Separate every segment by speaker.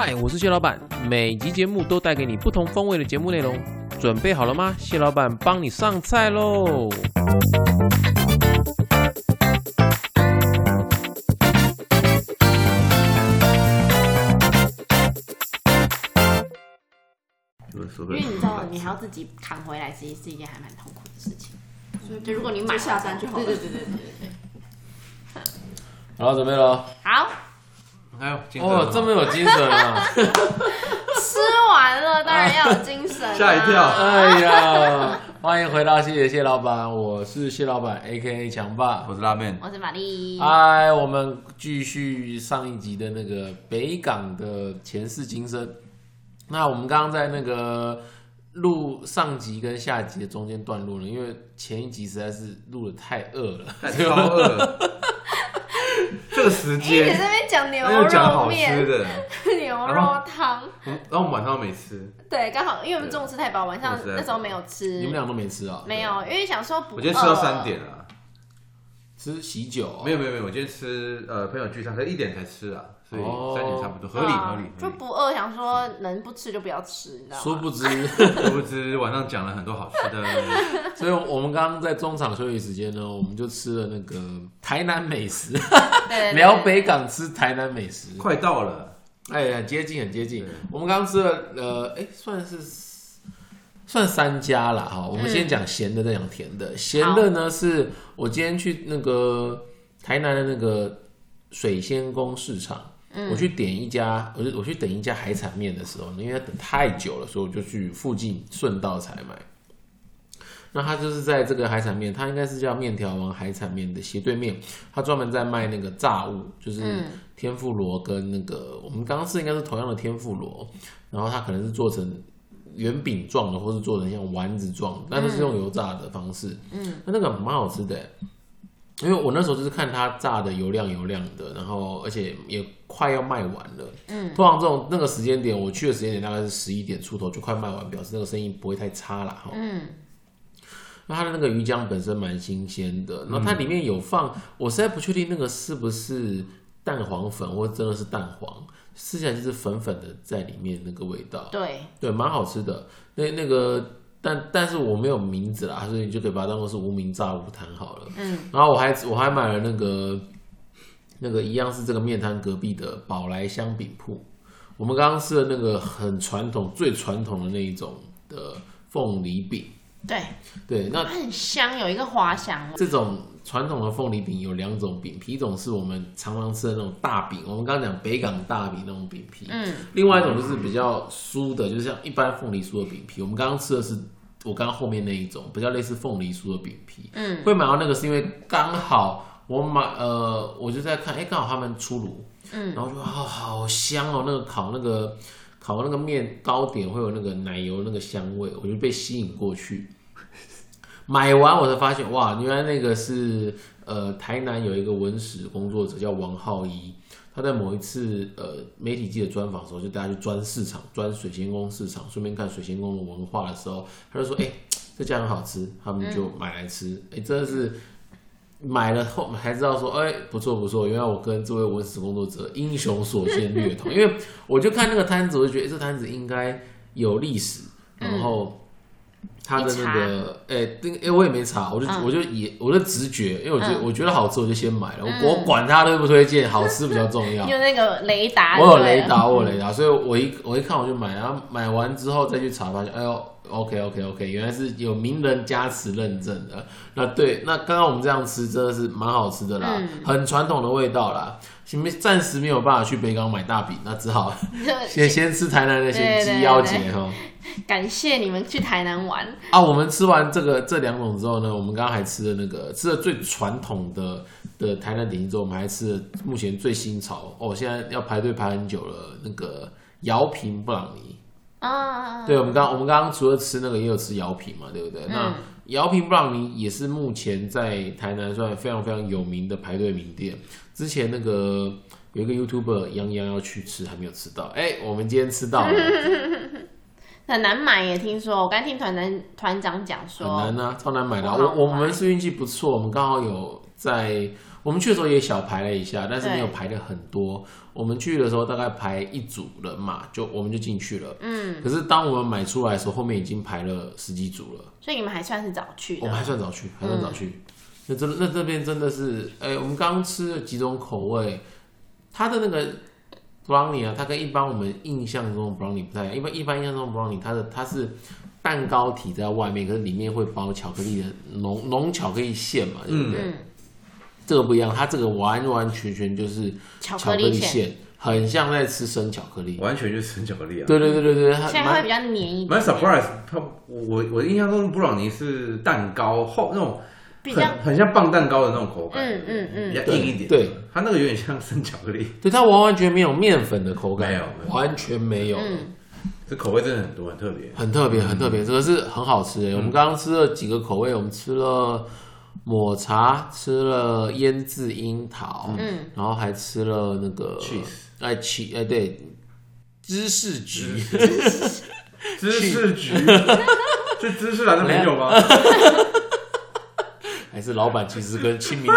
Speaker 1: 嗨，我是谢老板，每集节目都带给你不同风味的节目内容，准备好了吗？谢老板帮你上菜喽！
Speaker 2: 因为你知道，你还要自己扛回来，其实是一件还蛮痛苦的事情。就如果你买
Speaker 3: 就下山就好了
Speaker 2: 对对对对对对对。
Speaker 1: 好，准备了。
Speaker 2: 好，
Speaker 4: 还有金
Speaker 1: 哦，这么有精神啊！
Speaker 2: 吃完了当然要有精神、啊。
Speaker 4: 吓一跳
Speaker 1: 哎呀，欢迎回到谢谢谢老板，我是谢老板 A K A 强爸。
Speaker 4: 我是拉面，
Speaker 2: 我是玛丽。
Speaker 1: 嗨，我们继续上一集的那个北港的前世今生。那我们刚刚在那个录上集跟下集的中间段落了，因为前一集实在是录的太饿了，
Speaker 4: 太超饿了。这个时间
Speaker 2: 讲牛肉面、
Speaker 4: 的，
Speaker 2: 牛肉汤，
Speaker 4: 嗯然后我们晚上都没吃。
Speaker 2: 对，刚好因为我们中午吃太饱，晚上那时候没有吃
Speaker 1: 你们，俩都没吃啊？
Speaker 2: 没有，因为想说不饿。
Speaker 4: 我今天吃到三点啊，
Speaker 1: 吃喜酒、哦？
Speaker 4: 没有没有没有，我今天吃呃朋友聚餐，才一点才吃啊，所以
Speaker 1: 哦
Speaker 4: 三点差不多，合理
Speaker 2: 啊
Speaker 4: 合理合
Speaker 2: 就
Speaker 4: 理。
Speaker 2: 不饿，想说能不吃就不要吃，你知道吗？
Speaker 1: 殊不知，
Speaker 4: 殊不知晚上讲了很多好吃的，
Speaker 1: 所以我们刚刚在中场休息时间呢，我们就吃了那个台南美食，
Speaker 2: 对对对
Speaker 1: 聊北港吃台南美食。
Speaker 4: 快到了。
Speaker 1: 哎很，接近很接近
Speaker 4: 对。
Speaker 1: 我们刚刚吃了，呃，哎，算是算三家啦。哈。我们先讲咸的，再讲甜的。咸的呢，是我今天去那个台南的那个水仙宫市场，我去点一家，我就我去等一家海产面的时候，因为等太久了，所以我就去附近顺道采买。那他就是在这个海产面，他应该是叫面条王海产面的斜对面，他专门在卖那个炸物，就是天妇罗跟那个我们刚刚吃应该是同样的天妇罗，然后他可能是做成圆饼状的，或是做成像丸子状的，但都是用油炸的方式。嗯，那那个蛮好吃的，因为我那时候就是看它炸的油亮油亮的，然后而且也快要卖完了。嗯，通常这种那个时间点，我去的时间点大概是十一点出头就快卖完，表示那个生意不会太差了哈。嗯。那它的那个鱼浆本身蛮新鲜的，然后它里面有放，我实在不确定那个是不是蛋黄粉，或者真的是蛋黄，吃起来就是粉粉的在里面那个味道，
Speaker 2: 对，
Speaker 1: 对，蛮好吃的。那那个，但但是我没有名字啦，所以你就可以把它当做是无名炸物摊好了。嗯，然后我还我还买了那个那个一样是这个面摊隔壁的宝来香饼铺，我们刚刚吃的那个很传统、最传统的那一种的凤梨饼。
Speaker 2: 对，
Speaker 1: 对，那
Speaker 2: 它很香，有一个花香味。
Speaker 1: 这种传统的凤梨饼有两种饼皮，一种是我们常常吃的那种大饼，我们刚刚讲北港大饼那种饼皮，
Speaker 2: 嗯，
Speaker 1: 另外一种就是比较酥的，就是像一般凤梨酥的饼皮。我们刚刚吃的是我刚刚后面那一种，比较类似凤梨酥的饼皮。
Speaker 2: 嗯，
Speaker 1: 会买到那个是因为刚好我买呃，我就在看，哎、刚好他们出炉，嗯，然后就哦好香哦，那个烤那个烤那个面糕点会有那个奶油那个香味，我就被吸引过去。买完我才发现，哇，原来那个是呃台南有一个文史工作者叫王浩一，他在某一次呃媒体记者专访的时候，就带他去专市场，专水仙宫市场，顺便看水仙宫的文化的时候，他就说，哎、这家很好吃，他们就买来吃，哎、真的是。买了后才知道说，哎、不错不错，原来我跟这位文史工作者英雄所见略同，因为我就看那个摊子，我就觉得、哎这摊子应该有历史，然后他的那个，哎、那个，哎、我也没查，我就、
Speaker 2: 嗯
Speaker 1: 我就也我的直觉，因为我觉得、
Speaker 2: 嗯
Speaker 1: 我觉得好吃，我就先买了，我我管他推不推荐，好吃比较重要
Speaker 2: 你。有那个雷达，
Speaker 1: 我有雷达，我有雷达，所以我一我一看我就买，然后买完之后再去查，发现哎呦，OK OK OK，原来是有名人加持认证的。那对，那刚刚我们这样吃真的是蛮好吃的啦，
Speaker 2: 嗯
Speaker 1: 很传统的味道啦。前面暂时没有办法去北港买大饼，那只好 先先吃台南那些鸡腰
Speaker 2: 对
Speaker 1: 节哈。
Speaker 2: 感谢你们去台南玩。
Speaker 1: 啊，我们吃完这个这两种之后呢，我们刚刚还吃了那个吃了最传统的的台南点心之后，我们还吃了目前最新潮哦，现在要排队排很久了那个姚平布朗尼。
Speaker 2: 啊，
Speaker 1: 对，我们刚我们刚刚除了吃那个，也有吃姚平嘛，对不对？那姚平布朗尼也是目前在台南算非常非常有名的排队名店。之前那个有一个 YouTuber 杨洋要去吃，还没有吃到。哎、我们今天吃到了，
Speaker 2: 很难买耶，听说我刚听团长团长讲说很，
Speaker 1: 难啊，超难买的我我们是运气不错，我们刚好有在，我我们去的时候也小排了一下，但是没有排的很多。我们去的时候大概排一组人嘛，就我们就进去了。
Speaker 2: 嗯，
Speaker 1: 可是当我们买出来的时候，后面已经排了十几组了。
Speaker 2: 所以你们还算是早去
Speaker 1: 我们还。算早去，还算早去。那真那这边真的是，哎、我们刚刚吃了几种口味，它的那个 brownie 啊，它跟一般我们印象中的 brownie 不太一样。一般一般印象中的 brownie，它的它是蛋糕体在外面，可是里面会包巧克力的浓浓巧克力馅嘛，对不对？
Speaker 2: 嗯，
Speaker 1: 这个不一样，它这个完完全全就是
Speaker 2: 巧
Speaker 1: 巧克
Speaker 2: 克力馅，
Speaker 1: 很像在吃生巧克力。
Speaker 4: 完全就是生巧克力啊。
Speaker 1: 对对对对对，它蛮
Speaker 2: 现在会比较黏一点，
Speaker 4: 蛮 surprise，它我我印象中布朗尼是蛋糕厚那种
Speaker 2: 比较
Speaker 4: 很很像棒蛋糕的那种口感，
Speaker 2: 嗯嗯嗯
Speaker 4: 比较硬一点。
Speaker 1: 对，
Speaker 4: 它那个有点像生巧克力，
Speaker 1: 对它完完全没有面粉的口感，
Speaker 4: 没有没有
Speaker 1: 完全没有。
Speaker 2: 嗯，
Speaker 4: 这口味真的很多，很特别。
Speaker 1: 很特别，很特别，这个是很好吃的。我们刚刚吃了几个口味，我们吃了抹茶，吃了腌制樱桃，
Speaker 2: 嗯，
Speaker 1: 然后还吃了那个
Speaker 4: Cheese
Speaker 1: 哎起哎对，芝士橘，
Speaker 4: 芝士橘，是芝士来的没有吗？
Speaker 1: 还是老板其实跟亲民的。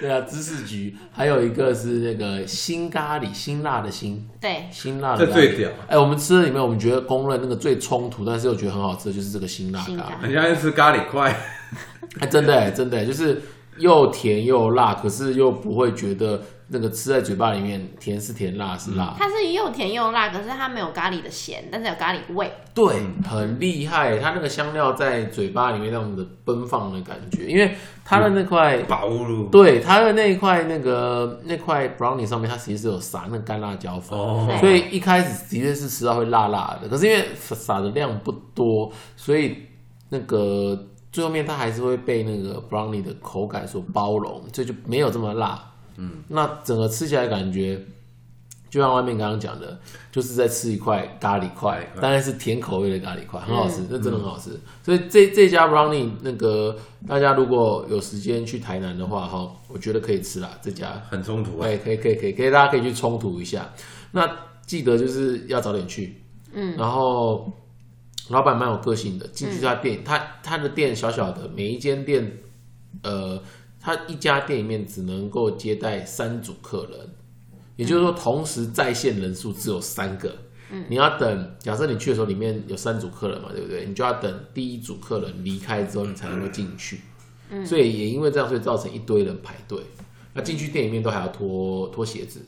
Speaker 1: 对啊，芝士焗，还有一个是那个辛咖喱，辛辣的辛，
Speaker 2: 对，
Speaker 1: 辛辣的
Speaker 4: 这最屌，
Speaker 1: 哎、我们吃的里面，我们觉得公认那个最冲突，但是又觉得很好吃的就是这个辛辣咖喱
Speaker 2: 辛咖。
Speaker 4: 人家是吃咖喱块，
Speaker 1: 哎，真的哎，真的哎，就是又甜又辣，可是又不会觉得那个吃在嘴巴里面甜是甜，辣是辣。
Speaker 2: 它是又甜又辣，可是它没有咖喱的咸，但是有咖喱味。
Speaker 1: 对，很厉害，它那个香料在嘴巴里面那种的奔放的感觉，因为它的那块。
Speaker 4: 宝路
Speaker 1: 对它的那一块那个那块 brownie 上面，它其实是有撒那个干辣椒粉，
Speaker 4: 哦
Speaker 1: 所以一开始的确是吃到会辣辣的。可是因为撒的量不多，所以那个最后面它还是会被那个 brownie 的口感所包容，所以就没有这么辣。嗯，那整个吃起来感觉，就像外面刚刚讲的，就是在吃一块咖喱块，当然是甜口味的咖喱块，很好吃，那真的很好吃。所以这这家 brownie 那个大家如果有时间去台南的话，哈，我觉得可以吃啦，这家。
Speaker 4: 很冲突啊。
Speaker 1: 哎，可以可以可以可以，大家可以去冲突一下。那记得就是要早点去，嗯，然后老板蛮有个性的，进去他店，他他的店小小的，每一间店，呃，他一家店里面只能够接待三组客人，也就是说，同时在线人数只有三个。嗯你要等，假设你去的时候里面有三组客人嘛，对不对？你就要等第一组客人离开之后，你才能够进去。所以也因为这样，所以造成一堆人排队。那进去店里面都还要脱脱鞋子，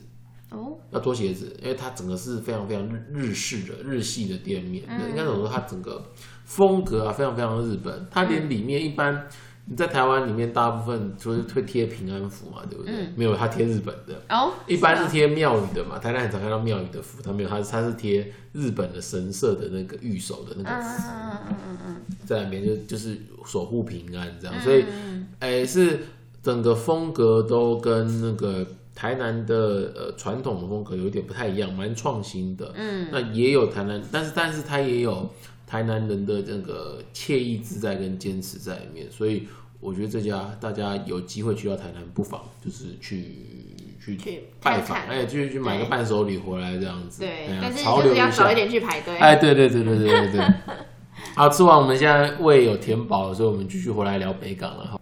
Speaker 2: 哦，
Speaker 1: 要脱鞋子，因为它整个是非常非常日日式的日系的店面，
Speaker 2: 嗯
Speaker 1: 应该怎么说？它整个风格啊，非常非常日本。它连里面一般你在台湾里面，大部分就是会贴平安符嘛，对不对？没有，他贴日本的，
Speaker 2: 哦，
Speaker 1: 一般是
Speaker 2: 啊
Speaker 1: 贴庙宇的嘛。台南很常看到庙宇的符，他没有，它是它是贴日本的神社的那个御守的那个符。
Speaker 2: 嗯嗯嗯嗯嗯
Speaker 1: 在那边就就是守护平安这样，所以，哎、是整个风格都跟那个台南的呃传统的风格有一点不太一样，蛮创新的。嗯，那也有台南，但是但是它也有台南人的这个惬意自在跟坚持在里面，所以我觉得这家大家有机会去到台南，不妨就是去去
Speaker 2: 去
Speaker 1: 拜访，
Speaker 2: 看看
Speaker 1: 哎、去去买个伴手礼回来这样子。
Speaker 2: 对
Speaker 1: 哎，呀
Speaker 2: 但是
Speaker 1: 潮流下
Speaker 2: 就是要早一点去排队。
Speaker 1: 哎，对对对对对对对。好，吃完我们现在胃有填饱了，所以我们继续回来聊北港了哈。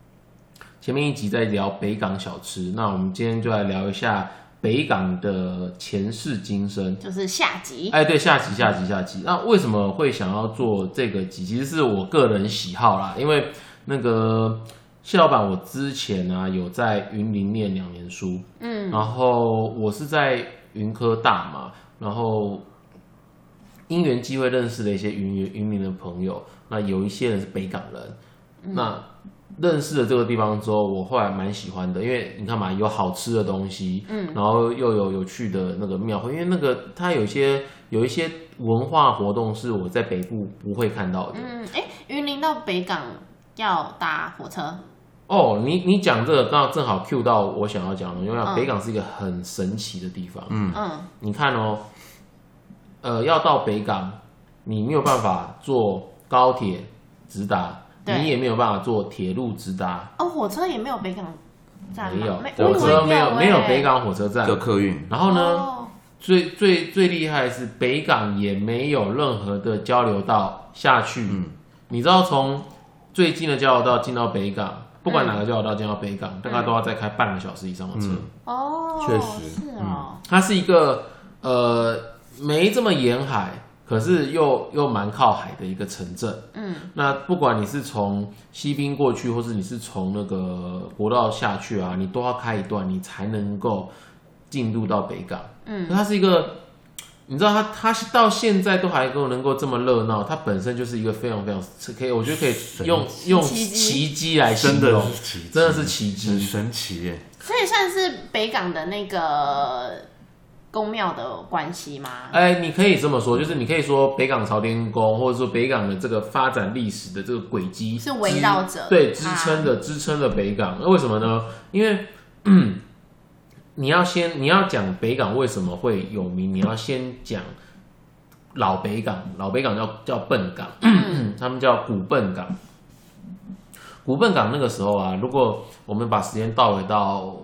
Speaker 1: 前面一集在聊北港小吃，那我们今天就来聊一下北港的前世今生。
Speaker 2: 就是下集。
Speaker 1: 哎，对，下集下集下集。那为什么会想要做这个集？其实是我个人喜好啦，因为那个谢老板，我之前啊有在云林念两年书，嗯，然后我是在云科大嘛，然后因缘机会认识了一些云云林的朋友，那有一些人是北港人，那认识了这个地方之后，我后来蛮喜欢的，因为你看嘛，有好吃的东西，嗯，然后又有有趣的那个庙会，因为那个它有一些有一些文化活动是我在北部不会看到的。
Speaker 2: 嗯，哎，云林到北港要搭火车。
Speaker 1: 哦，你你讲这个刚好正好 cue 到我想要讲的，因为
Speaker 2: 嗯
Speaker 1: 北港是一个很神奇的地方。嗯，
Speaker 2: 嗯，
Speaker 1: 你看哦，呃，要到北港，你没有办法坐高铁直达，
Speaker 2: 对
Speaker 1: 你也没有办法坐铁路直达，
Speaker 2: 哦，火车也没有北港站？
Speaker 1: 没有
Speaker 2: 没
Speaker 1: 火车没有没有
Speaker 2: 欸。
Speaker 1: 北港火车站。
Speaker 4: 的。客运。
Speaker 1: 然后呢，
Speaker 2: 哦。
Speaker 1: 最最最厉害的是北港也没有任何的交流道下去。
Speaker 4: 嗯。
Speaker 1: 你知道从最近的交流道进到北港不管哪个交流道进到北港，大概都要再开半个小时以上的车。
Speaker 2: 哦，
Speaker 4: 确实。
Speaker 2: 是哦，
Speaker 1: 它是一个呃没这么沿海，可是又又蛮靠海的一个城镇。
Speaker 2: 嗯，
Speaker 1: 那不管你是从西滨过去，或是你是从那个国道下去啊，你都要开一段，你才能够进入到北港。
Speaker 2: 嗯，
Speaker 1: 它是一个，你知道它它到现在都还够能够这么热闹，它本身就是一个非常非常可以，我觉得可以用用
Speaker 2: 奇迹
Speaker 1: 来形
Speaker 4: 真的
Speaker 1: 容，
Speaker 4: 是奇迹，
Speaker 1: 真的是奇迹
Speaker 4: 很神奇耶。
Speaker 2: 所以算是北港的那个宫庙的关系吗？
Speaker 1: 哎，你可以这么说，就是你可以说北港朝天宫，或者说北港的这个发展历史的这个轨迹
Speaker 2: 是围绕着
Speaker 1: 支对支
Speaker 2: 它
Speaker 1: 撑的支撑的北港。那为什么呢？因为嗯 你要先你要讲北港为什么会有名，你要先讲老北港，老北港叫叫笨港，他们叫古笨港。古笨港那个时候啊，如果我们把时间倒回到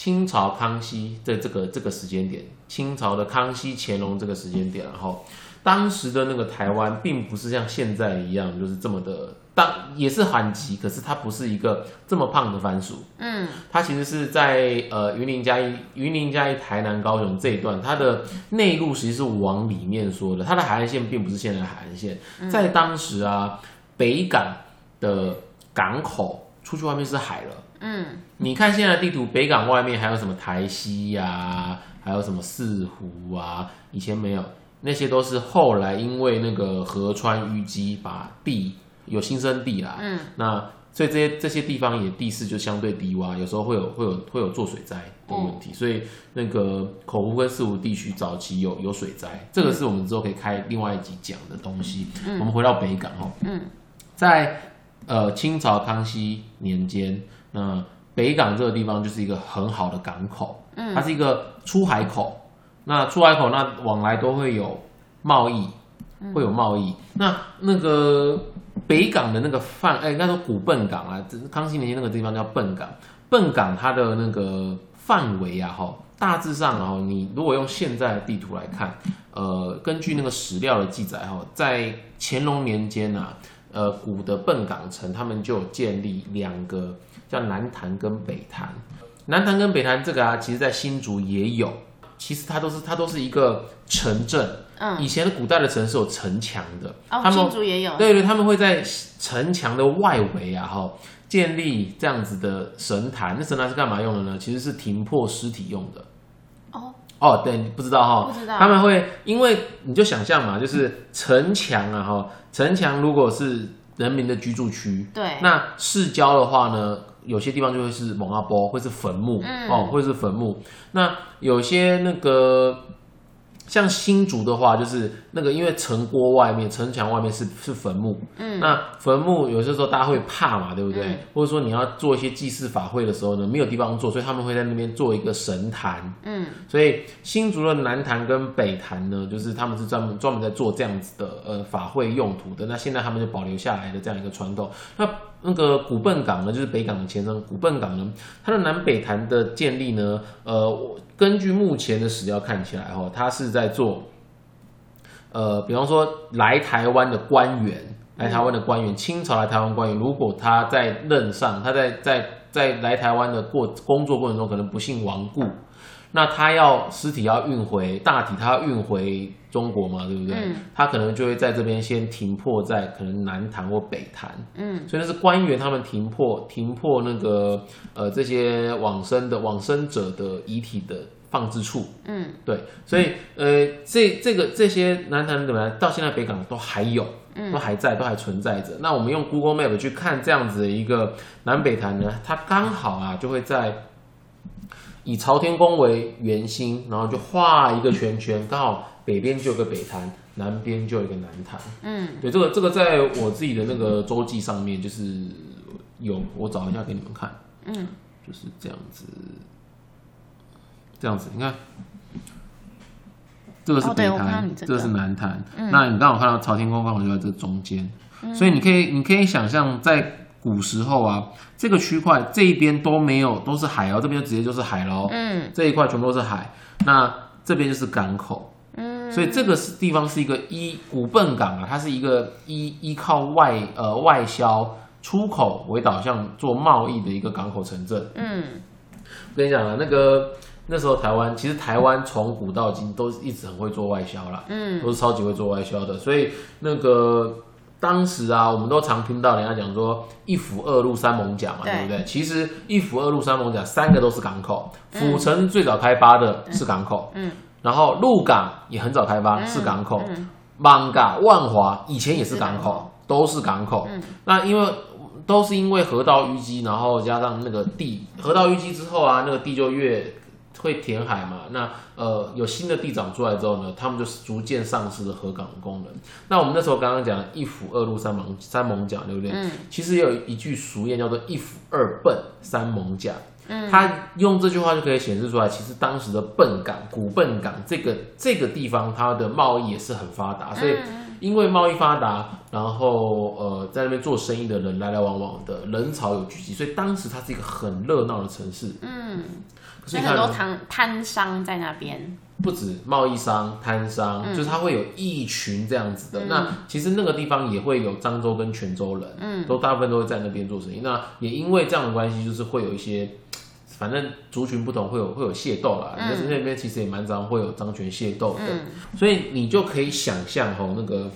Speaker 1: 清朝康熙的这个这个时间点，清朝的康熙、乾隆这个时间点，然后当时的那个台湾，并不是像现在一样，就是这么的当也是韩籍，可是它不是一个这么胖的番薯，
Speaker 2: 嗯。
Speaker 1: 它其实是在呃云林嘉义、云林嘉义、台南、高雄这一段，它的内陆其实是往里面说的，它的海岸线并不是现在的海岸线，在当时啊，北港的港口出去外面是海了。
Speaker 2: 嗯。
Speaker 1: 你看现在的地图，北港外面还有什么台西呀、还有什么四湖啊，以前没有，那些都是后来因为那个河川淤积，把地有新生地啦，
Speaker 2: 嗯，
Speaker 1: 那所以这些这些地方也地势就相对低洼，有时候会有会有会有做水灾的问题，所以那个口湖跟四湖地区早期有有水灾，这个是我们之后可以开另外一集讲的东西。我们回到北港哦，
Speaker 2: 嗯，
Speaker 1: 在呃清朝康熙年间，那北港这个地方就是一个很好的港口，
Speaker 2: 嗯
Speaker 1: 它是一个出海口。那出海口那往来都会有贸易，会有贸易。那那个北港的那个范，哎、应该说古笨港啊，这康熙年间那个地方叫笨港。笨港它的那个范围啊，哈，大致上啊，哈，你如果用现在的地图来看，呃，根据那个史料的记载哈，在乾隆年间啊，呃，古的笨港城他们就有建立两个叫南坛跟北坛。南坛跟北坛这个啊，其实在新竹也有，其实它都是它都是一个城镇。
Speaker 2: 嗯，
Speaker 1: 以前的古代的城是有城墙的，
Speaker 2: 哦，
Speaker 1: 他们
Speaker 2: 新竹也有，
Speaker 1: 对对，他们会在城墙的外围啊，哈，建立这样子的神坛。那神坛是干嘛用的呢？其实是停破尸体用的。
Speaker 2: 哦，
Speaker 1: 哦，对，不知道哈，
Speaker 2: 不知道
Speaker 1: 他们会因为你就想象嘛，就是城墙啊，哈，城墙如果是人民的居住区，
Speaker 2: 对，
Speaker 1: 那市郊的话呢，有些地方就会是蒙阿波，会是坟墓，
Speaker 2: 嗯
Speaker 1: 哦，会是坟墓。那有些那个像新竹的话，就是那个因为城郭外面、城墙外面是是坟墓，
Speaker 2: 嗯，
Speaker 1: 那坟墓有些时候大家会怕嘛，对不对？
Speaker 2: 嗯
Speaker 1: 或者说你要做一些祭祀法会的时候呢，没有地方做，所以他们会在那边做一个神坛。
Speaker 2: 嗯
Speaker 1: 所以新竹的南坛跟北坛呢，就是他们是专门专门在做这样子的呃法会用途的。那现在他们就保留下来的这样一个传统。那那个古笨港呢，就是北港的前身。古笨港呢，它的南北坛的建立呢，呃，我根据目前的史料看起来哈，它是在做，呃，比方说来台湾的官员，来台湾的官员，清朝来台湾官员，如果他在任上，他在在在来台湾的过工作过程中可能不幸亡故，那他要尸体要运回大体，他要运回中国嘛，对不对？
Speaker 2: 嗯。
Speaker 1: 他可能就会在这边先停泊在可能南坛或北坛，
Speaker 2: 嗯。
Speaker 1: 所以那是官员他们停泊停泊那个呃这些往生的往生者的遗体的放置处。
Speaker 2: 嗯
Speaker 1: 对，所以呃，这这个这些南坛怎么样？到现在北港都还有，都还在，都还存在着。那我们用 Google Map 去看这样子的一个南北坛呢，它刚好啊就会在以朝天宫为圆心，然后就画一个圈圈，刚好北边就有个北坛，南边就有一个南坛。
Speaker 2: 嗯，
Speaker 1: 对，这个这个在我自己的那个周记上面就是有，我找一下给你们看。
Speaker 2: 嗯，
Speaker 1: 就是这样子，这样子，你看，这个是北坛，
Speaker 2: 我看到你这个
Speaker 1: 个是南坛。那你刚好看到朝天宫刚好就在这中间，所以你可以你可以想象在古时候啊，这个区块这一边都没有都是海哦，这边直接就是海喽。
Speaker 2: 嗯
Speaker 1: 这一块全部都是海，那这边就是港口。
Speaker 2: 嗯，
Speaker 1: 所以这个是地方是一个依古笨港啊，它是一个依依靠外呃外销出口为导向做贸易的一个港口城镇。
Speaker 2: 嗯，
Speaker 1: 我跟你讲啊，那个那时候台湾其实台湾从古到今都一直很会做外销啦，
Speaker 2: 嗯，
Speaker 1: 都是超级会做外销的，所以那个。当时啊，我们都常听到人家讲说一府二路三艋甲嘛，
Speaker 2: 对
Speaker 1: 对不对？其实一府二路三艋甲三个都是港口，府城最早开发的是港口，
Speaker 2: 嗯，
Speaker 1: 然后鹿港也很早开发是港口，
Speaker 2: 嗯
Speaker 1: 艋舺万华以前也是港
Speaker 2: 口
Speaker 1: 口，都是港口。
Speaker 2: 嗯
Speaker 1: 那因为都是因为河道淤积，然后加上那个地河道淤积之后啊，那个地就越会填海嘛。那呃有新的地长出来之后呢，他们就逐渐丧失了河港的功能。那我们那时候刚刚讲一府二路三艋三艋甲，对不对？
Speaker 2: 嗯
Speaker 1: 其实也有一句俗谚叫做一府二笨三艋甲。
Speaker 2: 嗯
Speaker 1: 他用这句话就可以显示出来，其实当时的笨港、古笨港这个这个地方，它的贸易也是很发达，所以因为贸易发达，然后呃在那边做生意的人来来往往的人潮有聚集，所以当时它是一个很热闹的城市。
Speaker 2: 嗯，所以很多摊摊商在那边，
Speaker 1: 不止贸易商、摊商，
Speaker 2: 嗯
Speaker 1: 就是它会有一群这样子的。
Speaker 2: 嗯
Speaker 1: 那其实那个地方也会有漳州跟泉州人，
Speaker 2: 嗯
Speaker 1: 都大部分都会在那边做生意。那也因为这样的关系，就是会有一些，反正族群不同，会有会有械斗啦。
Speaker 2: 嗯
Speaker 1: 但是那边其实也蛮常会有漳泉械斗的，
Speaker 2: 嗯
Speaker 1: 所以你就可以想象哦，那个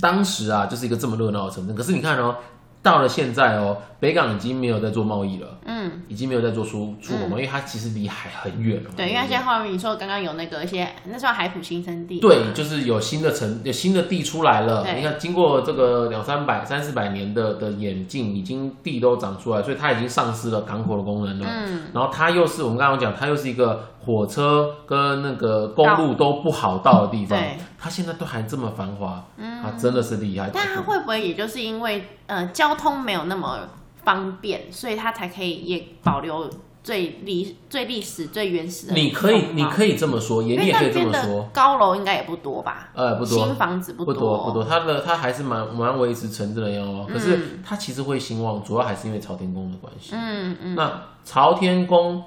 Speaker 1: 当时啊，就是一个这么热闹的城镇。可是你看哦，到了现在哦，北港已经没有在做贸易了，
Speaker 2: 嗯，
Speaker 1: 已经没有在做出出口贸易，因为它其实离海很远了。
Speaker 2: 对，因为现在后面你说刚刚有那个一些，那时候海普新生地，
Speaker 1: 对，就是有新的城，有新的地出来了。
Speaker 2: 对
Speaker 1: 你看，经过这个两三百、三四百年的的演进，已经地都长出来，所以它已经丧失了港口的功能了。
Speaker 2: 嗯，
Speaker 1: 然后它又是我们刚刚讲，它又是一个火车跟那个公路都不好到的地方
Speaker 2: 对，
Speaker 1: 它现在都还这么繁华，它真的是厉害。
Speaker 2: 但它会不会也就是因为呃交通没有那么方便，所以它才可以也保留最历最历史最原始的？
Speaker 1: 你可以，你可
Speaker 2: 以，
Speaker 1: 这么说，也
Speaker 2: 因为
Speaker 1: 你也可以这么说。
Speaker 2: 高楼应该也不多吧？
Speaker 1: 呃，不多，
Speaker 2: 新房子
Speaker 1: 不
Speaker 2: 多，
Speaker 1: 多不多，它的它还是蛮蛮维持城镇的样哦，可是
Speaker 2: 嗯
Speaker 1: 它其实会兴旺，主要还是因为朝天宫的关系。
Speaker 2: 嗯嗯，
Speaker 1: 那朝天宫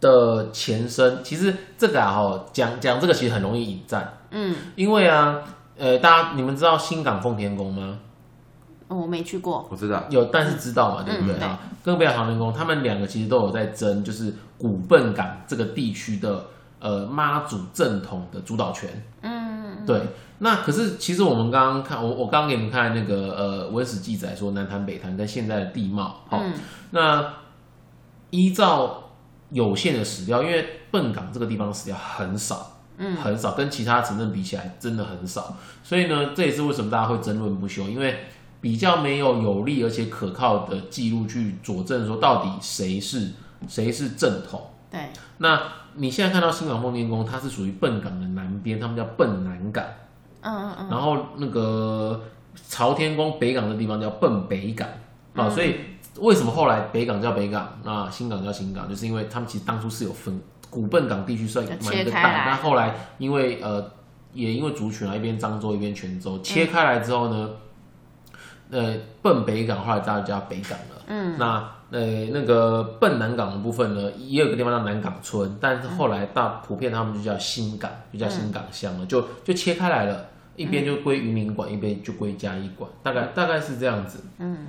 Speaker 1: 的前身，其实这个啊哈，讲讲这个其实很容易引战，
Speaker 2: 嗯，
Speaker 1: 因为啊，呃，大家你们知道新港奉天宫吗？
Speaker 2: 哦我没去过，
Speaker 4: 我知道，
Speaker 1: 有，但是知道嘛，对不对？啊？跟北港朝天宫，他们两个其实都有在争，就是古笨港这个地区的呃妈祖正统的主导权。
Speaker 2: 嗯，
Speaker 1: 对，那可是其实我们刚刚看，我我刚刚给你们看那个呃文史记载说南坛北坛跟现在的地貌，好、
Speaker 2: 嗯。
Speaker 1: 那依照有限的史料，因为笨港这个地方的史料很少，
Speaker 2: 嗯，
Speaker 1: 很少，跟其他城镇比起来真的很少，所以呢，这也是为什么大家会争论不休，因为比较没有有力而且可靠的记录去佐证说到底谁是谁是正统。
Speaker 2: 对，
Speaker 1: 那你现在看到新港奉天宫，它是属于笨港的南边，他们叫笨南港。
Speaker 2: 嗯嗯嗯，
Speaker 1: 然后那个朝天宫北港的地方叫笨北港。啊、
Speaker 2: 嗯。
Speaker 1: 所以为什么后来北港叫北港，那新港叫新港，就是因为他们其实当初是有分古笨港地区算蛮一个大，但后来。因为呃也因为族群啊，一边漳州一边泉州切开来之后呢，呃笨北港后来大家叫北港了，
Speaker 2: 嗯，
Speaker 1: 那呃那个笨南港的部分呢，也有个地方叫南港村，但是后来大普遍他们就叫新港，就叫新港乡了，就就切开来了，一边就归渔民管，一边就归嘉义管，大概大概是这样子。
Speaker 2: 嗯，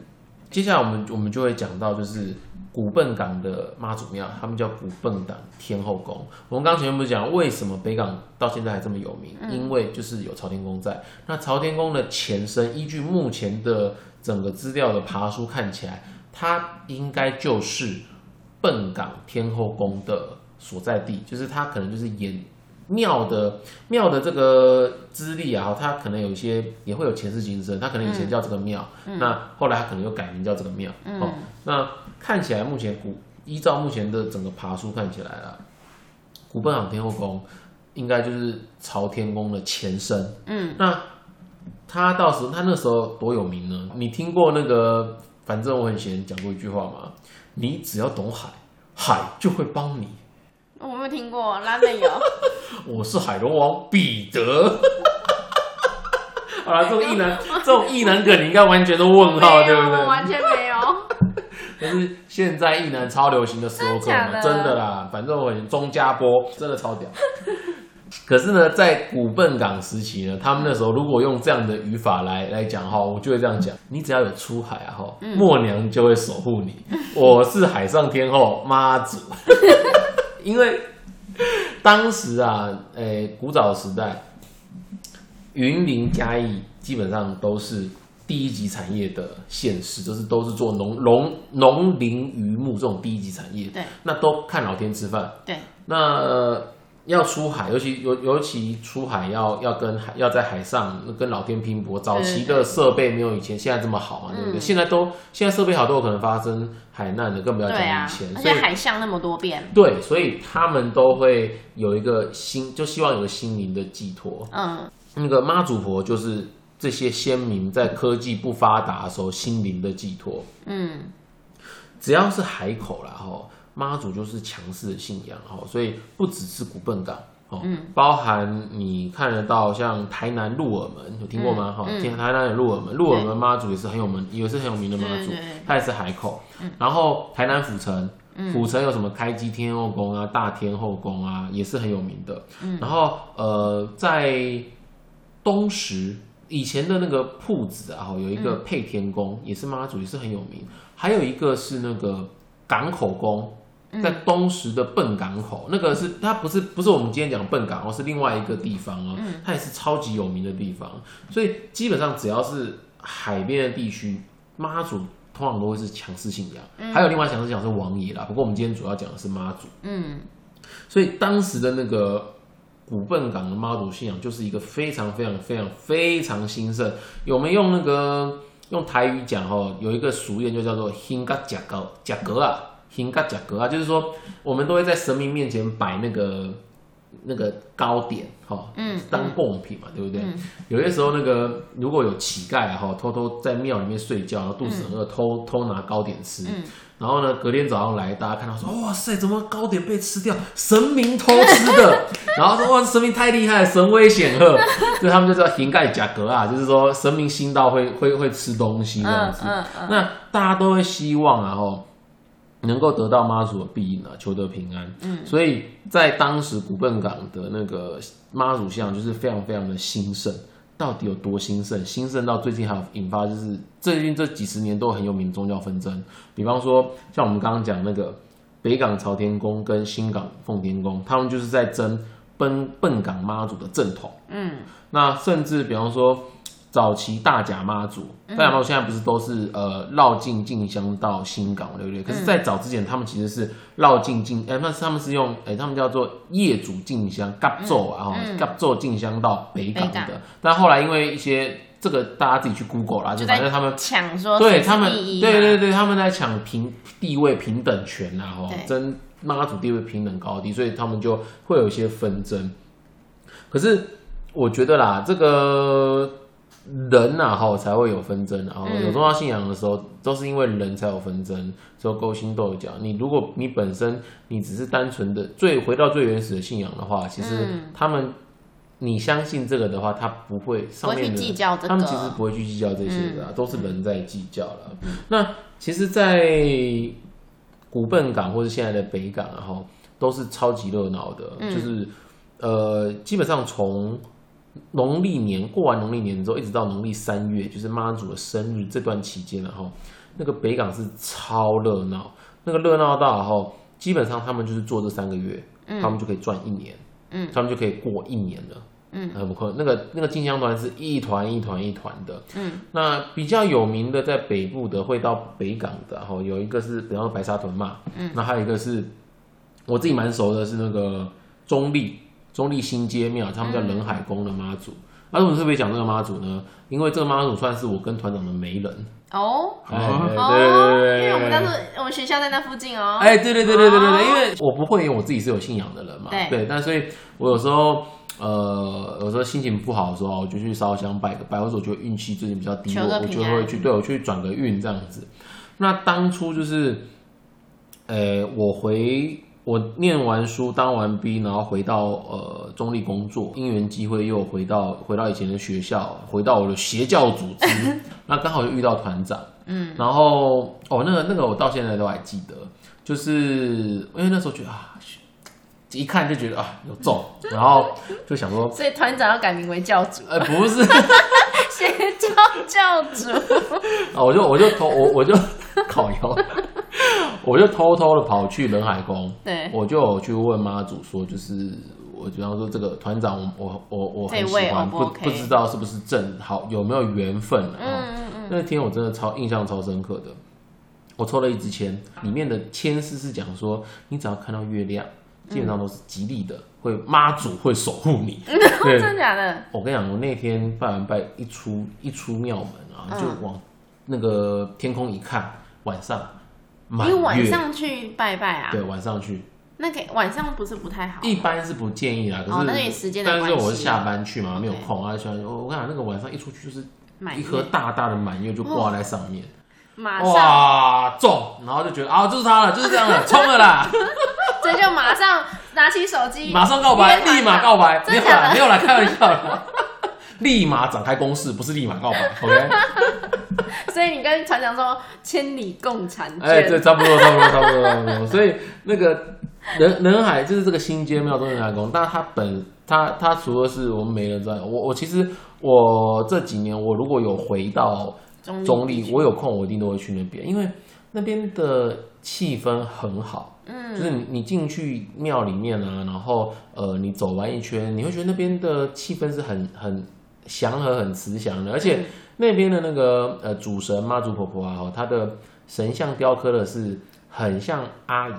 Speaker 1: 接下来我们我们就会讲到就是古笨港的妈祖庙，他们叫古笨港天后宫。我们刚前面不是讲为什么北港到现在还这么有名？因为就是有朝天宫在。那朝天宫的前身，依据目前的整个资料的爬书看起来，它应该就是笨港天后宫的所在地，就是它可能就是演庙的庙的这个资历啊，它可能有一些也会有前世今生，它可能以前叫这个庙，那后来它可能又改名叫这个庙。哦，那看起来目前古依照目前的整个爬书看起来啊，古笨港天后宫应该就是朝天宫的前身。
Speaker 2: 嗯，
Speaker 1: 那他到时候他那时候多有名呢？你听过那个反正我很闲讲过一句话吗？你只要懂海，海就会帮你。
Speaker 2: 我没有听过，拉面有，
Speaker 1: 我是海龙王彼得。好了，这种异男，这种异男梗你应该完全都问号，对不对？
Speaker 2: 我完全没有。
Speaker 1: 但是现在异男超流行的 slogan 嘛，
Speaker 2: 真的
Speaker 1: 啦，反正我很钟家波真的超屌。可是呢，在古笨港时期呢，他们那时候如果用这样的语法来来讲哈，我就会这样讲：你只要有出海啊哈，默娘就会守护你。我是海上天后妈祖，因为当时啊，诶、古早时代，云林嘉义基本上都是第一级产业的县市，就是都是做农农农林渔牧这种第一级产业，
Speaker 2: 对。
Speaker 1: 那都看老天吃饭。
Speaker 2: 对，
Speaker 1: 那、呃要出海，尤其尤尤其出海要要跟海要在海上跟老天拼搏。早期的设备没有以前现在这么好嘛，对不对？现在都现在设备好都有可能发生海难的，更不要讲以前。，所以
Speaker 2: 海象那么多变，
Speaker 1: 对，所以他们都会有一个心，就希望有个心灵的寄托。
Speaker 2: 嗯，
Speaker 1: 那个妈祖婆就是这些先民在科技不发达的时候心灵的寄托。
Speaker 2: 嗯，
Speaker 1: 只要是海口啦，吼，妈祖就是强势的信仰，哈，所以不只是古笨港，哦，包含你看得到像台南鹿耳门，有听过吗？哈、
Speaker 2: 嗯
Speaker 1: 听台南的鹿耳门，鹿耳门妈祖也是很有名，也是很有名的妈祖
Speaker 2: 对对对，
Speaker 1: 它也是海口。然后台南府城，府城有什么开基天后宫啊、大天后宫啊，也是很有名的。然后呃，在东石以前的那个铺子啊，有一个配天宫，也是妈祖，也是很有名。还有一个是那个港口宫，在东石的笨港口，那个是它不是不是我们今天讲的笨港哦，是另外一个地方哦，它也是超级有名的地方。所以基本上只要是海边的地区，妈祖通常都会是强势信仰。还有另外强势信仰是王爷啦，不过我们今天主要讲的是妈祖。
Speaker 2: 嗯，
Speaker 1: 所以当时的那个古笨港的妈祖信仰就是一个非常非常非常非常兴盛。我们用那个用台语讲哦，有一个俗谚就叫做“兴嘎假格假格啊，兴嘎假格啊”，就是说我们都会在神明面前摆那个那个糕点哈，
Speaker 2: 嗯
Speaker 1: 当贡品嘛，对不对？有些时候那个如果有乞丐啊哈，偷偷在庙里面睡觉，然后肚子很饿，偷偷拿糕点吃。然后呢，隔天早上来，大家看到说，哇塞，怎么糕点被吃掉？神明偷吃的。然后说，哇，神明太厉害，神威显赫。所以他们就叫瓶盖甲格啊，就是说神明心到会会会吃东西这样子。
Speaker 2: 嗯嗯
Speaker 1: 那大家都会希望啊，吼，能够得到妈祖的庇应啊，求得平安。嗯，所以在当时古笨港的那个妈祖像就是非常非常的兴盛。到底有多兴盛？兴盛到最近还有引发，就是最近这几十年都很有名的宗教纷争。比方说，像我们刚刚讲那个北港朝天宫跟新港奉天宫，他们就是在争奔笨港妈祖的正统。
Speaker 2: 嗯，
Speaker 1: 那甚至比方说，早期大甲妈祖，大甲妈祖现在不是都是呃绕境进香到新港，对不对？可是，在早之前，他们其实是绕境进，哎、那是他们是用哎、他们叫做业主进香，嘎奏啊，哈、嘎奏进香到北港的。但后来因为一些这个大家自己去 Google 啦，就反正他们
Speaker 2: 抢说
Speaker 1: 对他们，对对对，他们在抢平地位平等权啊，吼
Speaker 2: 对，
Speaker 1: 争妈祖地位平等高低，所以他们就会有一些纷争。可是我觉得啦，这个人呐、哈才会有纷争，然后
Speaker 2: 嗯
Speaker 1: 有宗教信仰的时候，都是因为人才有纷争。所以勾心斗角，你如果你本身你只是单纯的最回到最原始的信仰的话，其实
Speaker 2: 嗯
Speaker 1: 他们。你相信这个的话，他不会上面
Speaker 2: 去计较这个
Speaker 1: 他们其实不会去计较这些的、都是人在计较了。那其实，在古笨港或者现在的北港、然后都是超级热闹的，
Speaker 2: 嗯
Speaker 1: 就是呃，基本上从农历年过完农历年之后，一直到农历三月，就是妈祖的生日这段期间，然后那个北港是超热闹，那个热闹到然后基本上他们就是做这三个月，他们就可以赚一年，
Speaker 2: 嗯，
Speaker 1: 他们就可以过一年了。嗯，很不错。那个那个进香团是一团一团一团的，
Speaker 2: 嗯，
Speaker 1: 那比较有名的在北部的会到北港的，然后有一个是比方说白沙屯嘛，嗯，那还有一个是我自己蛮熟的是那个中立中立新街庙，他们叫仁海宫的妈祖。那为什么特别讲这个妈祖呢？因为这个妈祖算是我跟团长的媒人，
Speaker 2: 哦
Speaker 1: 哎
Speaker 4: 哦
Speaker 1: 对
Speaker 2: 哦，
Speaker 1: 对对对
Speaker 2: 因为我们当
Speaker 1: 对。
Speaker 2: 时我们学校在那附近哦。
Speaker 1: 哎，对对对对对对对，
Speaker 2: 哦
Speaker 1: 因为我不会，因为我自己是有信仰的人嘛，
Speaker 2: 对
Speaker 1: 但所以我有时候呃，有时候心情不好的时候，我就去烧香拜个拜，或者我觉得运气最近比较低落，我就会去对我去转个运这样子。那当初就是，呃，我回我念完书当完兵，然后回到呃中立工作，因缘机会又回到回到以前的学校，回到我的邪教组织，那刚好就遇到团长，嗯，然后哦那个那个我到现在都还记得，就是因为那时候觉得啊。一看就觉得啊有中，然后就想说，
Speaker 2: 所以团长要改名为教主，
Speaker 1: 呃，不是，
Speaker 2: 邪教教主。
Speaker 1: 啊，我就我就投我我就烤油，我就偷偷的跑去人海宫，
Speaker 2: 对
Speaker 1: 我就有去问妈祖说，就是我比方说这个团长，我我我我很喜欢，
Speaker 2: 不
Speaker 1: 不
Speaker 2: OK？
Speaker 1: 不知道是不是正好有没有缘分啊？
Speaker 2: 嗯嗯嗯，
Speaker 1: 那天我真的超印象超深刻的，我抽了一支签，里面的签诗是讲说，你只要看到月亮，基本上都是吉利的，会妈祖会守护你。
Speaker 2: 真的假的？
Speaker 1: 我跟你讲，我那天拜完拜一出一出庙门啊，
Speaker 2: 嗯
Speaker 1: 就往那个天空一看，晚上满
Speaker 2: 你晚，上去拜拜啊？
Speaker 1: 对，晚上去，
Speaker 2: 那个晚上不是不太好？
Speaker 1: 一般是不建议啦。可是，
Speaker 2: 哦那你时间的
Speaker 1: 但是我是下班去嘛，没有空啊。喜欢我我跟你讲，那个晚上一出去就是
Speaker 2: 满
Speaker 1: 一颗大大的满月就挂在上面。
Speaker 2: 马上，
Speaker 1: 哇，中！然后就觉得啊，就是他了，就是这样了，冲了啦，
Speaker 2: 这就马上拿起手机，
Speaker 1: 马上告白，立马告白，没有啦，没有啦，开玩笑啦，立马展开攻势，不是立马告白，OK？
Speaker 2: 所以你跟船长说千里共婵娟，
Speaker 1: 哎，对，差不多，差不多，差不多，差不多。所以那个人人海就是这个新街庙中人海宫，但他本他他除了是我们没人之外，我我其实我这几年我如果有回到
Speaker 2: 中立
Speaker 1: 中，我有空我一定都会去那边，因为那边的气氛很好。嗯，就是你你进去庙里面啊，然后呃你走完一圈，你会觉得那边的气氛是很很祥和、很慈祥的，而且那边的那个呃主神妈祖婆婆啊，哦她的神像雕刻的是很像阿姨，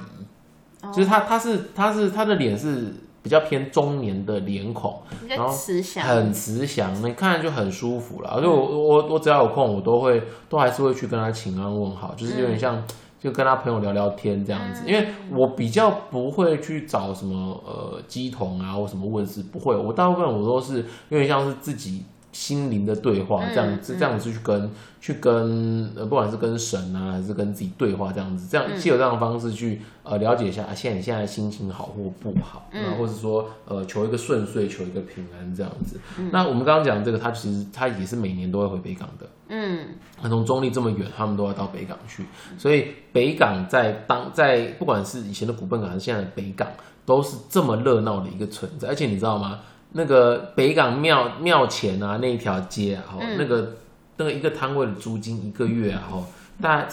Speaker 2: 哦。
Speaker 1: 就是她她是她是她的脸是比较偏中年的脸孔，
Speaker 2: 然后慈祥，
Speaker 1: 很慈祥，你看着就很舒服了。而且我我我只要有空，我都会都还是会去跟她请安问好，就是有点像。就跟他朋友聊聊天这样子，因为我比较不会去找什么呃鸡同啊或什么问事，不会，我大部分我都是有点像是自己心灵的对话这样子，这样子去跟去跟呃不管是跟神啊还是跟自己对话这样子，这样借由这样的方式去呃了解一下啊现在你现在心情好或不好，那、或者说呃求一个顺遂，求一个平安这样子。那我们刚刚讲这个，他其实他也是每年都会回北港的。
Speaker 2: 嗯，
Speaker 1: 那从中立这么远，他们都要到北港去，所以北港在当在不管是以前的古笨港还是现在的北港，都是这么热闹的一个存在。而且你知道吗？那个北港庙庙前啊那一条街啊，吼
Speaker 2: 嗯。
Speaker 1: 那个那个一个摊位的租金一个月啊，吼大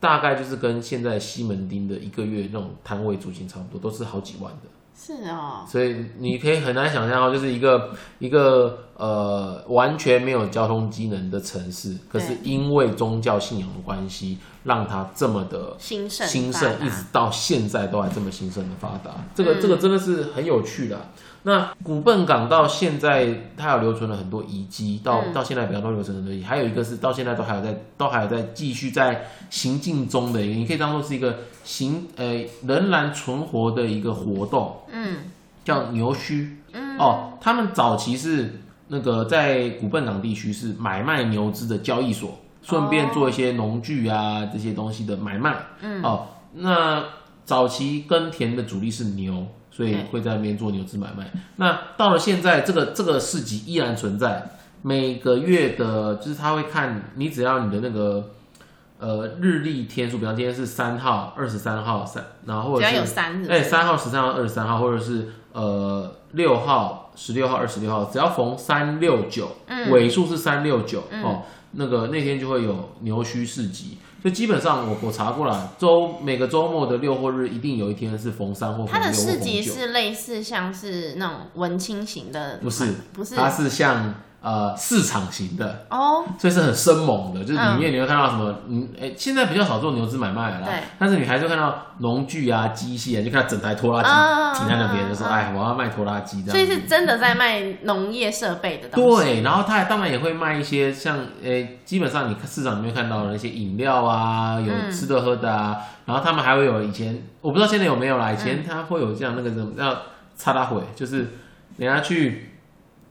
Speaker 1: 大概就是跟现在西门町的一个月那种摊位租金差不多，都是好几万的。
Speaker 2: 是哦，
Speaker 1: 所以你可以很难想象哦，就是一个一个呃完全没有交通机能的城市，可是因为宗教信仰的关系，让它这么的
Speaker 2: 兴盛
Speaker 1: 兴盛，一直到现在都还这么兴盛的发达。这个
Speaker 2: 嗯。
Speaker 1: 这个真的是很有趣的啊、那古笨港到现在，它有留存了很多遗迹，到、
Speaker 2: 嗯
Speaker 1: 到现在比较多留存很多遗迹，还有一个是到现在都还有在都还有在继续在行进中的一个，你可以当做是一个行呃仍然存活的一个活动。
Speaker 2: 嗯
Speaker 1: 叫牛墟。嗯哦，他们早期是那个在古笨港地区是买卖牛只的交易所，顺便做一些农具啊这些东西的买卖。嗯，哦，那早期耕田的主力是牛，所以会在那边做牛资买卖。那到了现在，这个这个市集依然存在，每个月的，就是他会看你只要你的那个。呃，日历天数，比方今天是三号、二十三号、三，然后或
Speaker 2: 只要
Speaker 1: 者是哎，三号、十三号、二十三号，或者是呃六号、十六号、二十六号，只要逢三六九，尾数是三六九哦，那个那天就会有牛墟市集。所以基本上我我查过了，周每个周末的六或日一定有一天是逢三或逢
Speaker 2: 它的
Speaker 1: 六或逢
Speaker 2: 市集，是类似像是那种文青型的，
Speaker 1: 不是
Speaker 2: 不是
Speaker 1: 它是像呃市场型的，
Speaker 2: 哦，
Speaker 1: 所以是很生猛的，就是里面你会看到什么，嗯，哎、现在比较少做牛只买卖了啦
Speaker 2: 对，
Speaker 1: 但是你还是会看到农具啊、机械啊，就看到整台拖拉
Speaker 2: 啊
Speaker 1: 机停在那边，就说，
Speaker 2: 啊
Speaker 1: 哎，我要卖拖拉机这样。
Speaker 2: 所以是真的在卖农业设备的东西。
Speaker 1: 对，然后他当然也会卖一些像，诶、基本上你市场里面看到的那些饮料啊，有
Speaker 2: 嗯
Speaker 1: 吃的喝的啊，然后他们还会有以前我不知道现在有没有啦，以
Speaker 2: 嗯。
Speaker 1: 前他会有这样那个什么叫擦拉回，就是人家去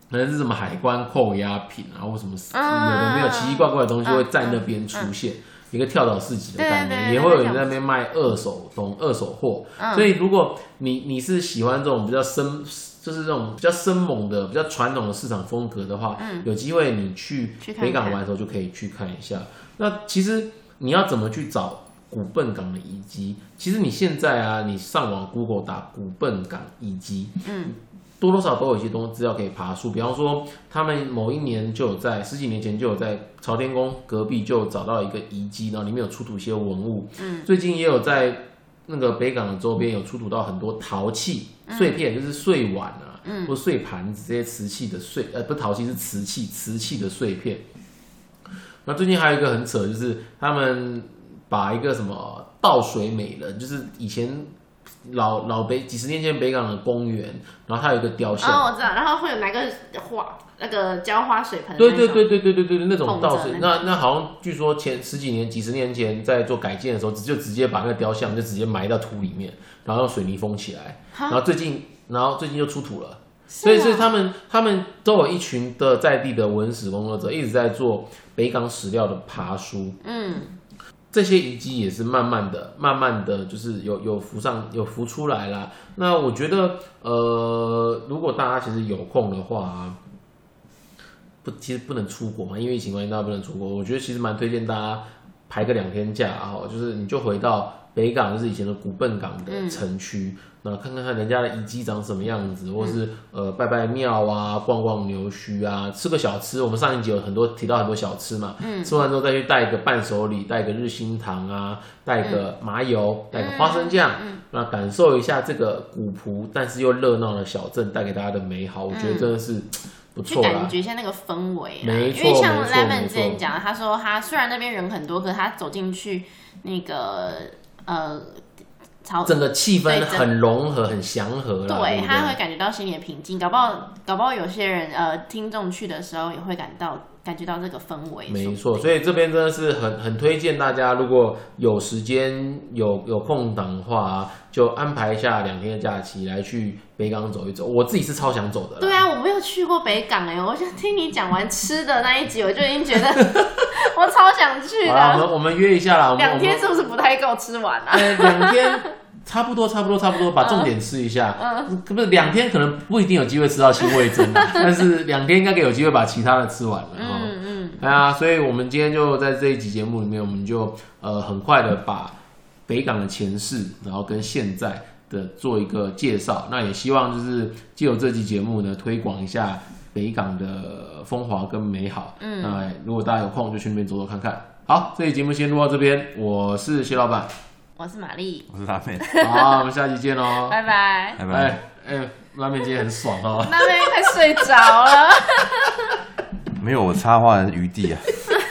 Speaker 1: 可能是什么海关扣押品啊，或什么
Speaker 2: 嗯
Speaker 1: 有的没有奇奇怪怪的东西
Speaker 2: 嗯
Speaker 1: 会在那边出现。一个跳蚤市集的概念，也会有人在那边卖二手东、二手货，
Speaker 2: 嗯
Speaker 1: 所以如果你你是喜欢这种比较生，就是这种比较生猛的、比较传统的市场风格的话，有机会你去北港玩的时候就可以去看一下。那其实你要怎么去找古笨港的遗迹。其实你现在啊，你上网 Google 打古笨港遗迹，
Speaker 2: 嗯，
Speaker 1: 多多少少都有一些东西资料可以爬出。比方说，他们某一年就有在十几年前就有在朝天宫隔壁就找到一个遗迹，然后里面有出土一些文物。
Speaker 2: 嗯，
Speaker 1: 最近也有在那个北港的周边有出土到很多陶器碎片，就是碎碗啊，
Speaker 2: 嗯
Speaker 1: 或碎盘子这些瓷器的碎，呃，不陶器是瓷器，瓷器的碎片。那最近还有一个很扯，就是他们把一个什么倒水美人，就是以前老老北几十年前北港的公园，然后它有一个雕像，
Speaker 2: 哦，我知道，然后会有拿个花那个浇花水盆，
Speaker 1: 对对，对对对对对对，那种倒水，
Speaker 2: 那
Speaker 1: 那那好像据说前十几年、几十年前在做改建的时候，就直接把那个雕像就直接埋到土里面，然后用水泥封起来。然后最近，然后最近就出土了。所以，所以他们他们都有一群的在地的文史工作者一直在做北港史料的爬书。
Speaker 2: 嗯，
Speaker 1: 这些遗迹也是慢慢的、慢慢的就是有有浮上、有浮出来啦。那我觉得，呃，如果大家其实有空的话，不，其实不能出国嘛，因为疫情关系，大家不能出国。我觉得其实蛮推荐大家排个两天假啊，就是你就回到北港，就是以前的古笨港的城区，那、看看看人家的遗迹长什么样子，或是呃拜拜庙啊，逛逛牛墟啊，吃个小吃。我们上一集有很多提到很多小吃嘛，嗯，吃完之后再去带一个伴手礼，带一个日心糖啊，带一个麻油，带个花生酱，那感受一下这个古朴但是又热闹的小镇带给大家的美好，我觉得真的是不
Speaker 2: 去
Speaker 1: 错啦。
Speaker 2: 感。觉一下那个氛围啦，
Speaker 1: 没错
Speaker 2: 因为像 Lemon 之前讲，他说他虽然那边人很多，可是他走进去那个呃朝
Speaker 1: 整个气氛很融合，很祥和啦。对
Speaker 2: 对，他会感觉到心里的平静，搞不好搞不好有些人呃听众去的时候也会感到感觉到这个氛围，
Speaker 1: 没错，所以这边真的是很很推荐大家，如果有时间有有空档的话，就安排一下两天的假期来去北港走一走。我自己是超想走的。
Speaker 2: 对啊，我没有去过北港哎，我就听你讲完吃的那一集，我就已经觉得我超想去
Speaker 1: 好啦，我
Speaker 2: 的。
Speaker 1: 们我们约一下啦。我们
Speaker 2: 两天是不是不太够吃完啊？
Speaker 1: 呃，两天差不多，差不多，差不多，把重点吃一下。嗯，不是两天可能不一定有机会吃到新味增啊，但是两天应该可以有机会把其他的吃完了。哈
Speaker 2: 嗯嗯，
Speaker 1: 哎呀，所以我们今天就在这一集节目里面，我们就呃很快的把北港的前世，然后跟现在的做一个介绍。那也希望就是借由这期节目呢，推广一下北港的风华跟美好。嗯，那如果大家有空就去那边走走看看。好，这期节目先录到这边，我是谢老板，
Speaker 2: 我是玛丽，
Speaker 4: 我是拉妹，
Speaker 1: 好，我们下期见喽。
Speaker 2: 拜拜。
Speaker 4: 拜拜。
Speaker 1: 哎哎，拉面今天很爽哦。
Speaker 2: 拉面快睡着了。
Speaker 4: 没有我插话的余地啊。